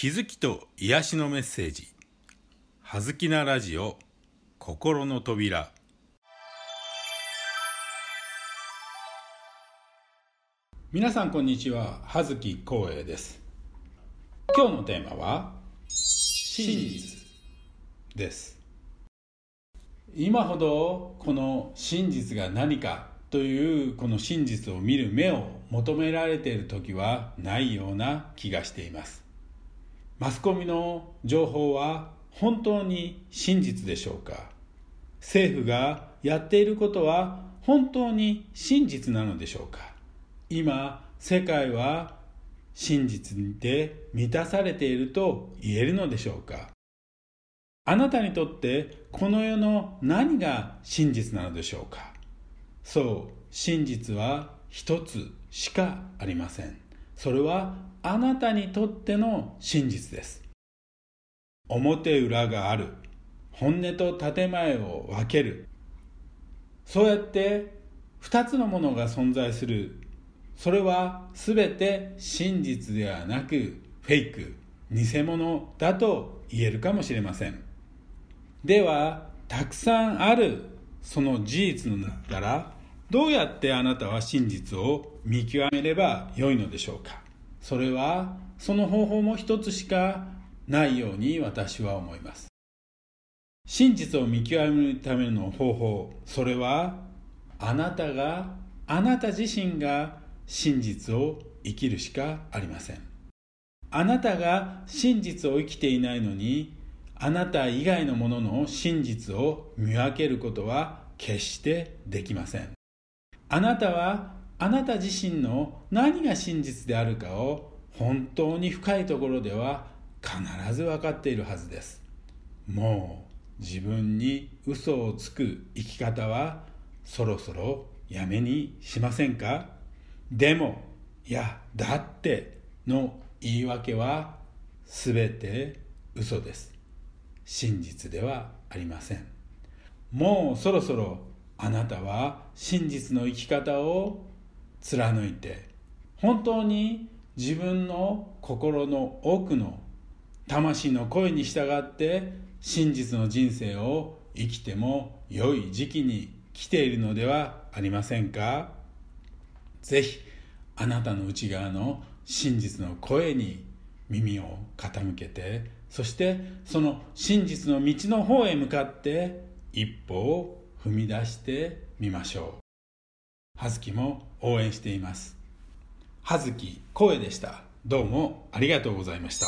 気づきと癒しのメッセージ「はずきなラジオ心の扉」皆さんこんにちは。葉月光栄です。今日のテーマは真実です。今ほどこの真実が何かというこの真実を見る目を求められている時はないような気がしています。マスコミの情報は本当に真実でしょうか？政府がやっていることは本当に真実なのでしょうか？今世界は真実で満たされていると言えるのでしょうか？あなたにとってこの世の何が真実なのでしょうか？そう真実は一つしかありません。それはあなたにとっての真実です。表裏がある。本音と建前を分ける。そうやって2つのものが存在する。それは全て真実ではなくフェイク偽物だと言えるかもしれません。ではたくさんあるその事実の中からどうやってあなたは真実を見極めればよいのでしょうか？それはその方法も一つしかないように私は思います。真実を見極めるための方法それはあなたがあなた自身が真実を生きるしかありません。あなたが真実を生きていないのにあなた以外のものの真実を見分けることは決してできません。あなたはあなた自身の何が真実であるかを本当に深いところでは必ず分かっているはずです。もう自分に嘘をつく生き方はそろそろやめにしませんか？でもいやだっての言い訳は全て嘘です。真実ではありません。もうそろそろあなたは真実の生き方を貫いて本当に自分の心の奥の魂の声に従って真実の人生を生きても良い時期に来ているのではありませんか？ぜひあなたの内側の真実の声に耳を傾けてそしてその真実の道の方へ向かって一歩を踏み出してみましょう。葉月も応援しています。葉月声でした。どうもありがとうございました。